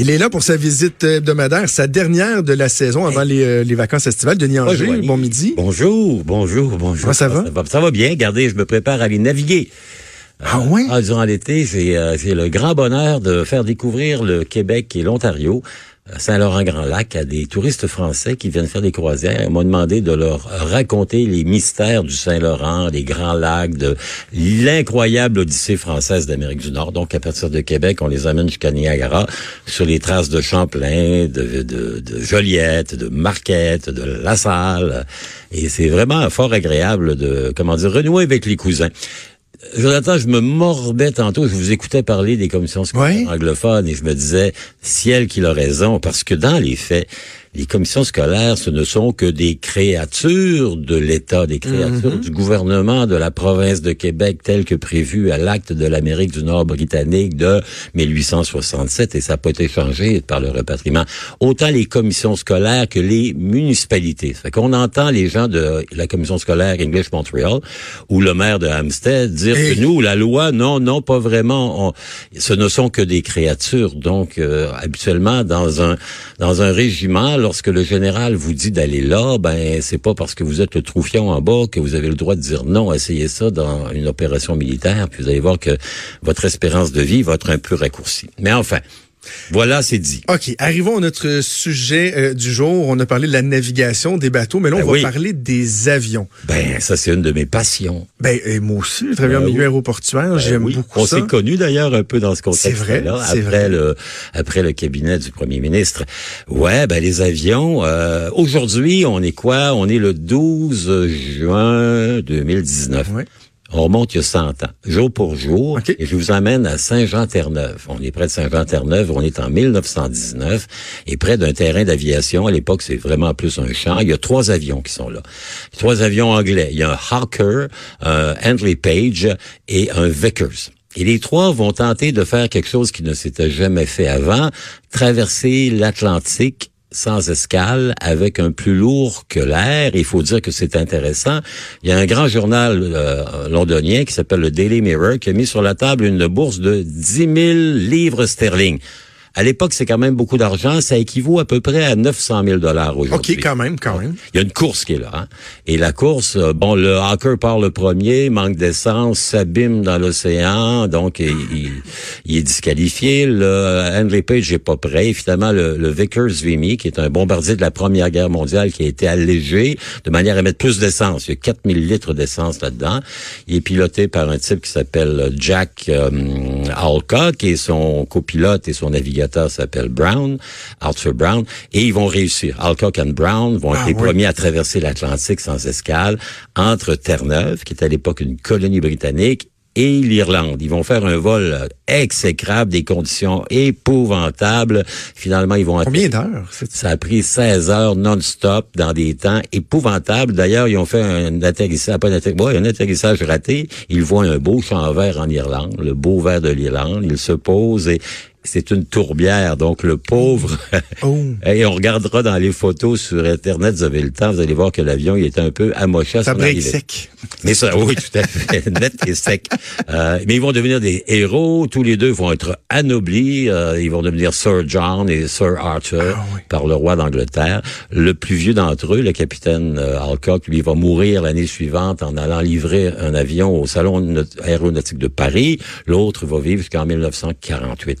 Il est là pour sa visite hebdomadaire, sa dernière de la saison avant les, euh, les vacances estivales. Denis Angers, Bonjour, bon midi. Bonjour, bonjour, bonjour. Ça va? Ça va, bien. Regardez, je me prépare à aller naviguer. Ah ouais? Ah, durant l'été, j'ai euh, le grand bonheur de faire découvrir le Québec et l'Ontario, euh, Saint-Laurent-Grand-Lac, à des touristes français qui viennent faire des croisières. Ils m'ont demandé de leur raconter les mystères du Saint-Laurent, des Grands Lacs, de l'incroyable odyssée française d'Amérique du Nord. Donc, à partir de Québec, on les amène jusqu'à Niagara, sur les traces de Champlain, de, de, de Joliette, de Marquette, de La Salle. Et c'est vraiment fort agréable de, comment dire, renouer avec les cousins. Jonathan, je me mordais tantôt, je vous écoutais parler des commissions scolaires Oui. anglophones et je me disais, ciel qu'il a raison, parce que dans les faits, les commissions scolaires, ce ne sont que des créatures de l'État, des créatures Mhm. du gouvernement de la province de Québec, tel que prévu à l'acte de l'Amérique du Nord britannique de 1867, et ça pas été changé par le repatriement. Autant les commissions scolaires que les municipalités. Ça fait qu'on entend les gens de la commission scolaire English Montreal ou le maire de Hampstead dire Hey. que nous, la loi, non, non, pas vraiment. On- ce ne sont que des créatures. Donc, euh, habituellement, dans un dans un régiment, lorsque le général vous dit d'aller là, ben c'est pas parce que vous êtes le troufion en bas que vous avez le droit de dire non. Essayez ça dans une opération militaire, puis vous allez voir que votre espérance de vie va être un peu raccourcie. Mais enfin, voilà, c'est dit. OK, arrivons à notre sujet euh, du jour. On a parlé de la navigation des bateaux, mais là, on Ben va oui. parler des avions. Ben, ça c'est une de mes passions. Ben, euh, moi aussi, je travaille en Ben milieu oui. aéroportuaire. Ben J'aime oui. beaucoup On ça. s'est connus d'ailleurs un peu dans ce C'est vrai, contexte-là, c'est après vrai. le après le cabinet du premier ministre. Ouais, ben les avions. euh, Aujourd'hui, on est quoi? On est le 12 juin 2019. On remonte il y a 100 ans, jour pour jour, OK. et je vous emmène à Saint-Jean-Terre-Neuve. On est près de Saint-Jean-Terre-Neuve, on est en 1919, et près d'un terrain d'aviation. À l'époque, c'est vraiment plus un champ. Il y a trois avions qui sont là. Trois avions anglais. Il y a un Hawker, un Handley Page et un Vickers. Et les trois vont tenter de faire quelque chose qui ne s'était jamais fait avant, traverser l'Atlantique sans escale, avec un plus lourd que l'air. Il faut dire que c'est intéressant. Il y a un grand journal euh, londonien qui s'appelle le Daily Mirror qui a mis sur la table une bourse de 10 000 livres sterling. À l'époque, c'est quand même beaucoup d'argent. Ça équivaut à peu près à 900 000 dollars aujourd'hui. OK, quand même, quand même. Il y a une course qui est là. hein. Et la course, euh, bon, le Hawker part le premier, manque d'essence, s'abîme dans l'océan, donc il, il- il est disqualifié. Le Handley Page n'est pas prêt. Finalement, le, le Vickers Vimy, qui est un bombardier de la Première Guerre mondiale, qui a été allégé de manière à mettre plus d'essence. Il y a 4000 litres d'essence là-dedans. Il est piloté par un type qui s'appelle Jack euh, Alcock et son copilote et son navigateur s'appelle Brown, Arthur Brown, et ils vont réussir. Alcock and Brown vont être Ah les oui. premiers à traverser l'Atlantique sans escale entre Terre-Neuve, qui est à l'époque une colonie britannique, et l'Irlande. Ils vont faire un vol exécrable, des conditions épouvantables. Finalement, ils vont Combien d'heures? ça a pris 16 heures non-stop dans des temps épouvantables. D'ailleurs, ils ont fait un atterrissage, pas un atterrissage, ouais, un atterrissage raté. Ils voient un beau champ vert en Irlande, le beau vert de l'Irlande. Ils se posent et c'est une tourbière. Donc, le pauvre... Oh. Et on regardera dans les photos sur Internet, vous avez le temps, vous allez voir que l'avion, il était un peu amoché à Ça son arrivée. sec. Mais ça, oui, tout à fait, net et sec. Euh, mais ils vont devenir des héros. Tous les deux vont être anoblis. Euh, ils vont devenir Sir John et Sir Arthur Ah oui. par le roi d'Angleterre. Le plus vieux d'entre eux, le capitaine euh, Alcock, lui, va mourir l'année suivante en allant livrer un avion au salon Naut- aéronautique de Paris. L'autre va vivre jusqu'en 1948.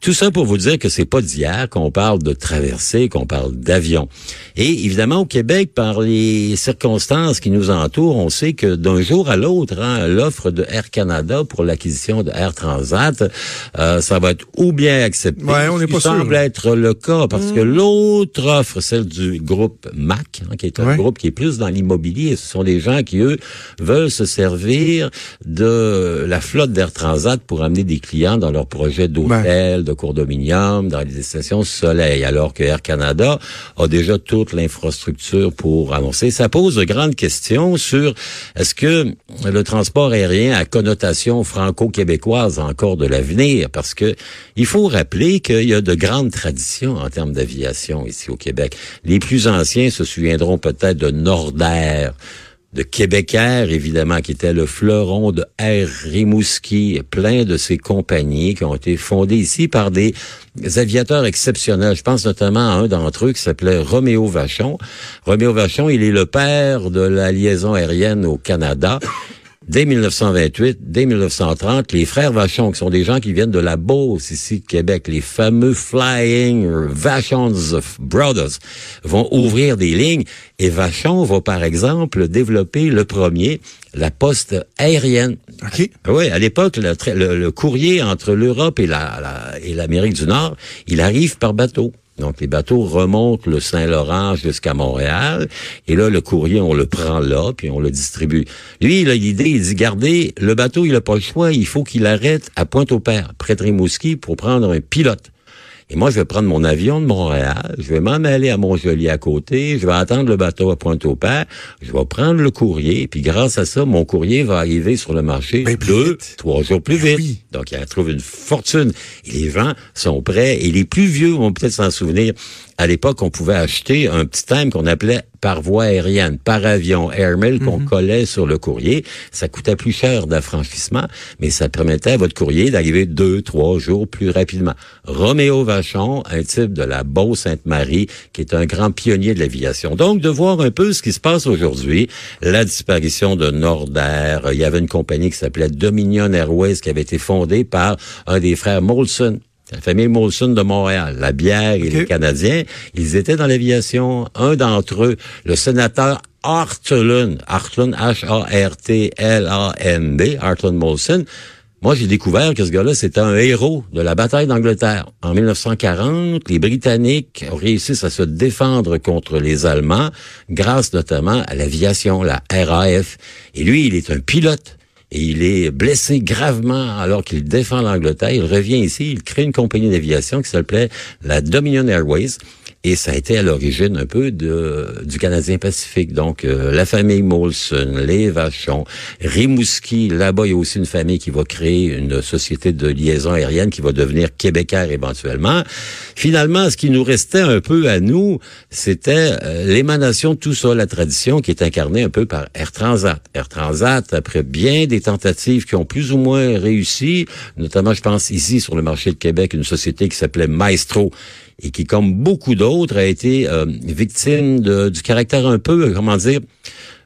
Tout ça pour vous dire que c'est pas d'hier qu'on parle de traversée, qu'on parle d'avion. Et évidemment, au Québec, par les circonstances qui nous entourent, on sait que d'un jour à l'autre, hein, l'offre de Air Canada pour l'acquisition de Air Transat, euh, ça va être ou bien accepté, Ouais, on ce qui pas sûr. semble être le cas, parce que l'autre offre, celle du groupe MAC, hein, qui est un Ouais. groupe qui est plus dans l'immobilier. Ce sont des gens qui, eux, veulent se servir de la flotte d'Air Transat pour amener des clients dans leurs projets d'hôtels, de condominiums, dans les stations soleil, alors que Air Canada a déjà toute l'infrastructure pour annoncer. Ça pose de grandes questions sur est-ce que le transport aérien a connotation franco-québécoise encore de l'avenir, parce que il faut rappeler qu'il y a de grandes traditions en termes d'aviation ici au Québec. Les plus anciens se souviendront peut-être de Nordair, de Québécois, évidemment, qui était le fleuron de Air Rimouski, plein de ces compagnies qui ont été fondées ici par des aviateurs exceptionnels. Je pense notamment à un d'entre eux qui s'appelait Roméo Vachon. Roméo Vachon, il est le père de la liaison aérienne au Canada. Dès 1928, dès 1930, les frères Vachon, qui sont des gens qui viennent de la Beauce, ici, de Québec, les fameux Flying Vachons Brothers, vont ouvrir des lignes. Et Vachon va, par exemple, développer le premier, la poste aérienne. OK. Oui, à l'époque, le, courrier entre l'Europe et l'Amérique du Nord, il arrive par bateau. Donc, les bateaux remontent le Saint-Laurent jusqu'à Montréal. Et là, le courrier, on le prend là, puis on le distribue. Lui, il a l'idée, il dit, gardez, le bateau, il n'a pas le choix, il faut qu'il arrête à Pointe-au-Père, près de Rimouski, pour prendre un pilote. Et moi, je vais prendre mon avion de Montréal, je vais m'en aller à Montjoli à côté, je vais attendre le bateau à Pointe-au-Père, je vais prendre le courrier, puis grâce à ça, mon courrier va arriver sur le marché ben, deux, trois jours plus ben vite. Donc, il trouve une fortune. Et les gens sont prêts, et les plus vieux vont peut-être s'en souvenir. À l'époque, on pouvait acheter un petit thème qu'on appelait par voie aérienne, par avion, airmail qu'on mhm. collait sur le courrier. Ça coûtait plus cher d'affranchissement, mais ça permettait à votre courrier d'arriver deux, trois jours plus rapidement. Roméo Vachon, un type de la Beau-Sainte-Marie, qui est un grand pionnier de l'aviation. Donc, de voir un peu ce qui se passe aujourd'hui, la disparition de Nordair. Il y avait une compagnie qui s'appelait Dominion Airways qui avait été fondée par un des frères Molson, la famille Molson de Montréal, la bière et les Canadiens, ils étaient dans l'aviation. Un d'entre eux, le sénateur Hartlund, Hartlund, H-A-R-T-L-A-N-D, Hartlund Molson, moi, j'ai découvert que ce gars-là, c'était un héros de la bataille d'Angleterre. En 1940, les Britanniques ont réussi à se défendre contre les Allemands grâce notamment à l'aviation, la RAF. Et lui, il est un pilote et il est blessé gravement alors qu'il défend l'Angleterre. Il revient ici, il crée une compagnie d'aviation qui s'appelait la Dominion Airways. Et ça a été à l'origine un peu du Canadien Pacifique. Donc, euh, la famille Molson, les Vachons, Rimouski, là-bas, il y a aussi une famille qui va créer une société de liaison aérienne qui va devenir québécoise éventuellement. Finalement, ce qui nous restait un peu à nous, c'était euh, l'émanation de tout ça, la tradition qui est incarnée un peu par Air Transat. Air Transat, après bien des tentatives qui ont plus ou moins réussi, notamment, je pense ici sur le marché de Québec, une société qui s'appelait Maestro, et qui, comme beaucoup d'autres, a été euh, victime de, du caractère un peu, comment dire,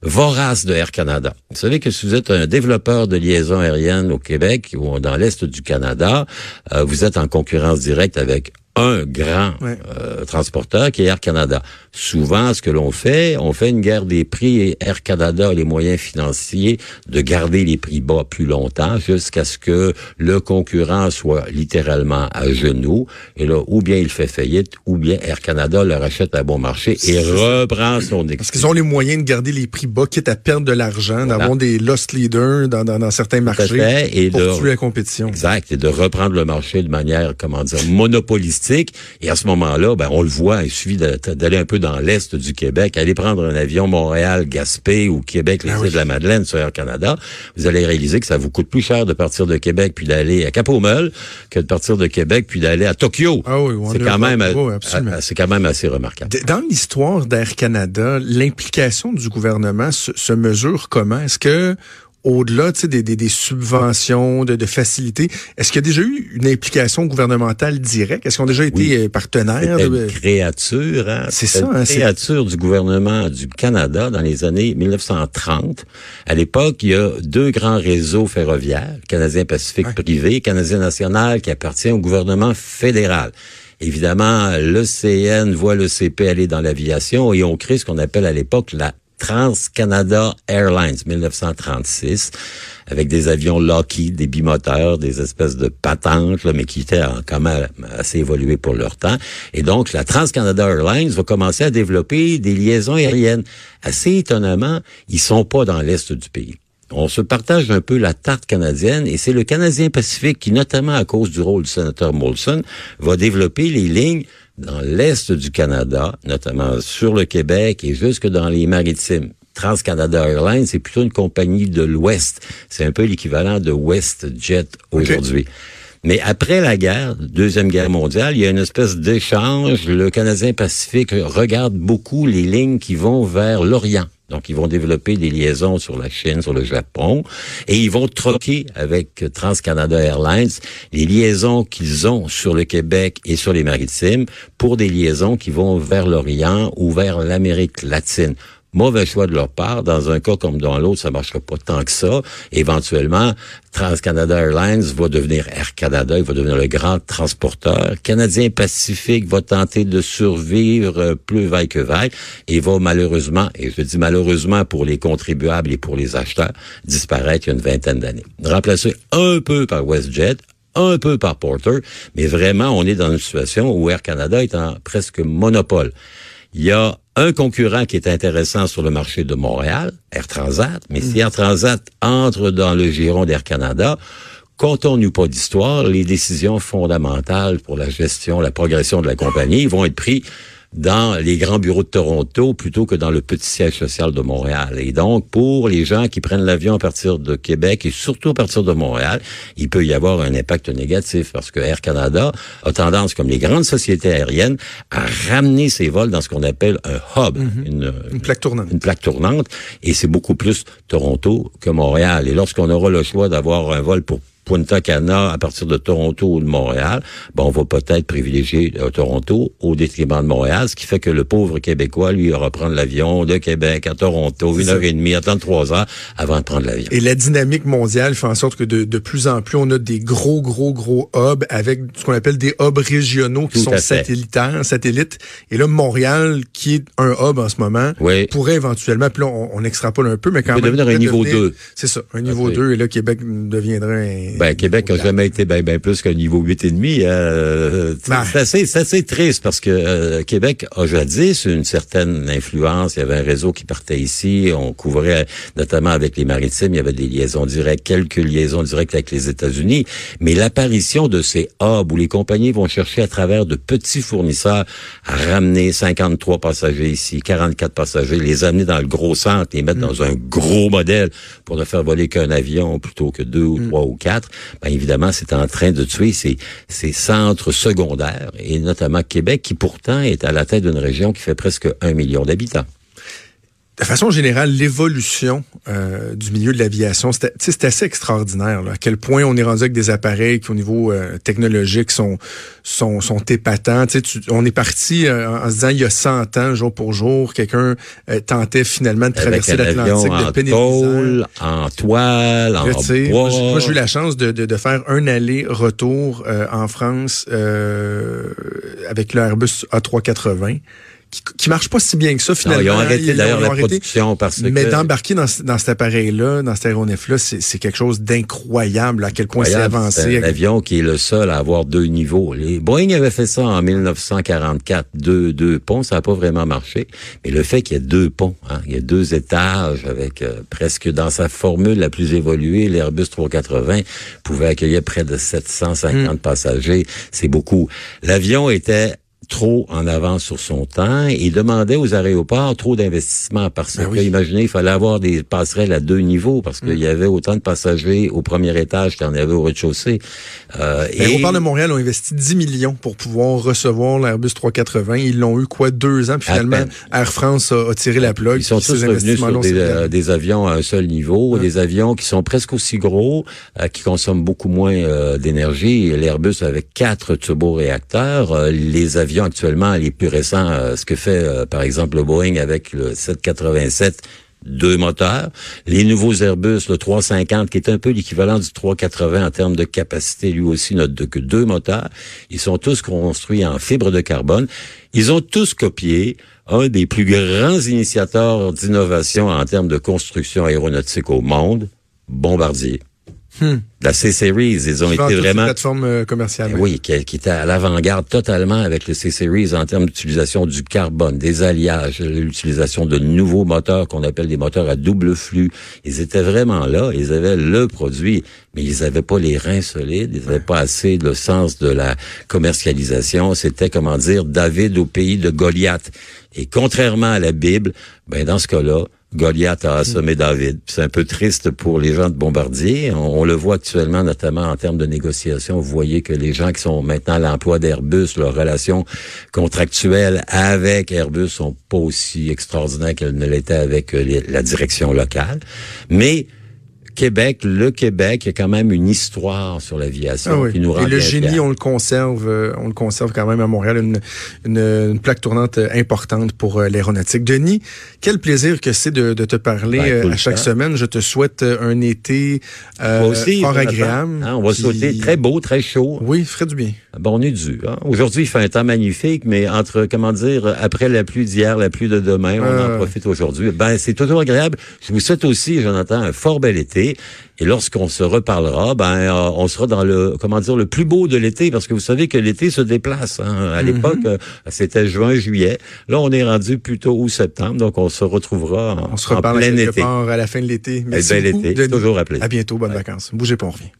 vorace de Air Canada. Vous savez que si vous êtes un développeur de liaison aérienne au Québec ou dans l'Est du Canada, euh, vous êtes en concurrence directe avec un grand euh, transporteur qui est Air Canada. Souvent, ce que l'on fait, on fait une guerre des prix et Air Canada a les moyens financiers de garder les prix bas plus longtemps jusqu'à ce que le concurrent soit littéralement à genoux. Et là, ou bien il fait faillite, ou bien Air Canada le rachète à bon marché et reprend son Parce qu'ils ont les moyens de garder les prix bas, quitte à perdre de l'argent, d'avoir des lost leaders dans, dans, dans certains marchés et pour de, tuer la compétition. Exact, et de reprendre le marché de manière, comment dire, monopolistique. Et à ce moment-là, ben, on le voit, il suffit d'aller un peu dans l'est du Québec, aller prendre un avion Montréal-Gaspé ou Québec-les ah de la Madeleine sur Air Canada, vous allez réaliser que ça vous coûte plus cher de partir de Québec puis d'aller à Cap-au-Meul que de partir de Québec puis d'aller à Tokyo. Ah oui, c'est quand même, c'est quand même assez remarquable. Dans l'histoire d'Air Canada, l'implication du gouvernement se, se mesure comment? Est-ce que au-delà des, des, des, subventions, de, de facilités, est-ce qu'il y a déjà eu une implication gouvernementale directe? Est-ce qu'on a déjà été euh, partenaires? De... Une créature, hein? C'est ça. Une hein, créature du gouvernement du Canada dans les années 1930. À l'époque, il y a deux grands réseaux ferroviaires, Canadien Pacifique privé, Canadien National, qui appartient au gouvernement fédéral. Évidemment, l'ECN voit le CP aller dans l'aviation et on crée ce qu'on appelle à l'époque la Trans-Canada Airlines 1936 avec des avions Lockheed, des bimoteurs, des espèces de patentes, mais qui étaient quand même assez évolués pour leur temps. Et donc, la Trans-Canada Airlines va commencer à développer des liaisons aériennes. Assez étonnamment, ils sont pas dans l'est du pays. On se partage un peu la tarte canadienne et c'est le Canadien Pacifique qui, notamment à cause du rôle du sénateur Molson, va développer les lignes dans l'est du Canada, notamment sur le Québec et jusque dans les maritimes. TransCanada Airlines, c'est plutôt une compagnie de l'Ouest. C'est un peu l'équivalent de WestJet aujourd'hui. Mais après la guerre, Deuxième Guerre mondiale, il y a une espèce d'échange. Le Canadien Pacifique regarde beaucoup les lignes qui vont vers l'Orient Donc, ils vont développer des liaisons sur la Chine, sur le Japon, et ils vont troquer avec TransCanada Airlines les liaisons qu'ils ont sur le Québec et sur les maritimes pour des liaisons qui vont vers l'Orient ou vers l'Amérique latine. Mauvais choix de leur part. Dans un cas comme dans l'autre, ça marchera pas tant que ça. Éventuellement, TransCanada Airlines va devenir Air Canada, il va devenir le grand transporteur. Canadien Pacifique va tenter de survivre euh, plus vaille que vaille et va malheureusement, et je dis malheureusement pour les contribuables et pour les acheteurs, disparaître il une vingtaine d'années. Remplacé un peu par WestJet, un peu par Porter, mais vraiment, on est dans une situation où Air Canada est en presque monopole. Il y a un concurrent qui est intéressant sur le marché de Montréal, Air Transat, mais si Air Transat entre dans le giron d'Air Canada, comptons-nous pas d'histoire, les décisions fondamentales pour la gestion, la progression de la compagnie vont être prises dans les grands bureaux de Toronto plutôt que dans le petit siège social de Montréal. Et donc, pour les gens qui prennent l'avion à partir de Québec et surtout à partir de Montréal, il peut y avoir un impact négatif parce que Air Canada a tendance, comme les grandes sociétés aériennes, à ramener ses vols dans ce qu'on appelle un hub, mm-hmm. une, une, plaque tournante. Une plaque tournante. Et c'est beaucoup plus Toronto que Montréal. Et lorsqu'on aura le choix d'avoir un vol pour Punta Cana à partir de Toronto ou de Montréal, ben on va peut-être privilégier euh, Toronto au détriment de Montréal, ce qui fait que le pauvre Québécois, lui, aura prendre l'avion de Québec à Toronto, une heure et demie, attendre trois heures avant de prendre l'avion. Et la dynamique mondiale fait en sorte que de, de, plus en plus, on a des gros, gros, gros hubs avec ce qu'on appelle des hubs régionaux qui sont satellitaires, satellites. Et là, Montréal, qui est un hub en ce moment, pourrait éventuellement, puis là, on, on extrapole un peu, mais quand même... devenir un niveau 2. C'est ça, un niveau 2, et là, Québec deviendrait un ben, Québec n'a jamais été bien ben plus qu'un niveau 8,5. Euh, ben. C'est assez, assez triste parce que euh, Québec a jadis une certaine influence. Il y avait un réseau qui partait ici. On couvrait notamment avec les maritimes. Il y avait des liaisons directes, quelques liaisons directes avec les États-Unis. Mais l'apparition de ces hubs où les compagnies vont chercher à travers de petits fournisseurs à ramener 53 passagers ici, 44 passagers, les amener dans le gros centre, les mettre mm. dans un gros modèle pour ne faire voler qu'un avion plutôt que deux ou mm. trois ou quatre ben évidemment, c'est en train de tuer ces, ces centres secondaires, et notamment Québec, qui pourtant est à la tête d'une région qui fait presque un million d'habitants de façon générale, l'évolution euh, du milieu de l'aviation, c'est assez extraordinaire. Là, à quel point on est rendu avec des appareils qui, au niveau euh, technologique, sont, sont, sont épatants. Tu, on est parti euh, en se disant, il y a 100 ans, jour pour jour, quelqu'un tentait finalement de traverser l'Atlantique de peine En toile, en bois. Moi, j'ai eu la chance de, de, de faire un aller-retour en France avec l'Airbus A380 qui, qui marche pas si bien que ça finalement. ils ont arrêté d'ailleurs la production parce que. Mais d'embarquer dans, dans cet appareil-là, dans cet aéronef-là, c'est quelque chose d'incroyable à quel point c'est avancé. C'est un avion qui est le seul à avoir deux niveaux. Les Boeing avait fait ça en 1944, deux deux ponts, ça n'a pas vraiment marché. Mais le fait qu'il y ait deux ponts, hein, il y a deux étages avec euh, presque dans sa formule la plus évoluée, l'Airbus 380 pouvait accueillir près de 750 hmm. passagers, c'est beaucoup. L'avion était trop en avance sur son temps et demandait aux aéroports trop d'investissements parce ben que, imaginez, il fallait avoir des passerelles à deux niveaux parce qu'il mm. y avait autant de passagers au premier étage qu'il y en avait au rez-de-chaussée. Euh, L'aéroport de Montréal ont investi 10 millions pour pouvoir recevoir l'Airbus 380. Ils l'ont eu quoi deux ans? Puis finalement Air France a, tiré la plug. Ils sont tous revenus sur euh, des, avions à un seul niveau, des avions qui sont presque aussi gros, euh, qui consomment beaucoup moins euh, d'énergie. L'Airbus avec quatre turboréacteurs, les avions actuellement les plus récents, euh, ce que fait euh, par exemple le Boeing avec le 787 deux moteurs. Les nouveaux Airbus, le 350, qui est un peu l'équivalent du 380 en termes de capacité, lui aussi n'a que deux moteurs. Ils sont tous construits en fibre de carbone. Ils ont tous copié un des plus grands initiateurs d'innovation en termes de construction aéronautique au monde, Bombardier. Hmm. La C-Series, ils ont été vraiment... plateforme euh, commerciale. Oui, qui, qui, était à l'avant-garde totalement avec le C-Series en termes d'utilisation du carbone, des alliages, l'utilisation de nouveaux moteurs qu'on appelle des moteurs à double flux. Ils étaient vraiment là, ils avaient le produit, mais ils n'avaient pas les reins solides, ils n'avaient pas assez le sens de la commercialisation. C'était, comment dire, David au pays de Goliath. Et contrairement à la Bible, ben dans ce cas-là, Goliath a assommé David. C'est un peu triste pour les gens de Bombardier. On, le voit actuellement, notamment en termes de négociation. Vous voyez que les gens qui sont maintenant à l'emploi d'Airbus, leurs relations contractuelles avec Airbus sont pas aussi extraordinaires qu'elles ne l'étaient avec euh, la direction locale. Mais Québec, le Québec, il y a quand même une histoire sur l'aviation ah qui nous rend Et le génie, on le conserve, euh, on le conserve quand même à Montréal, une, une, plaque tournante euh, importante pour euh, l'aéronautique. Denis, quel plaisir que c'est de, de, te parler ben, à chaque semaine. Je te souhaite un été fort agréable. Hein, on va souhaiter très beau, très chaud. Oui, ferait du bien. Bon, on est dû. Hein. Aujourd'hui, il fait un temps magnifique, mais entre, comment dire, après la pluie d'hier, la pluie de demain, on en profite aujourd'hui. Ben, c'est toujours agréable. Je vous souhaite aussi, Jonathan, un fort bel été. Et lorsqu'on se reparlera, ben euh, on sera dans le comment dire le plus beau de l'été parce que vous savez que l'été se déplace. Hein. À mhm. l'époque, euh, c'était juin, juillet. Là, on est rendu plutôt août, septembre, donc on se retrouvera en, on se reparle plein été. Part à la fin de l'été. Merci beaucoup, été, toujours appelé. À bientôt, bonnes vacances. Bougez pas, on revient.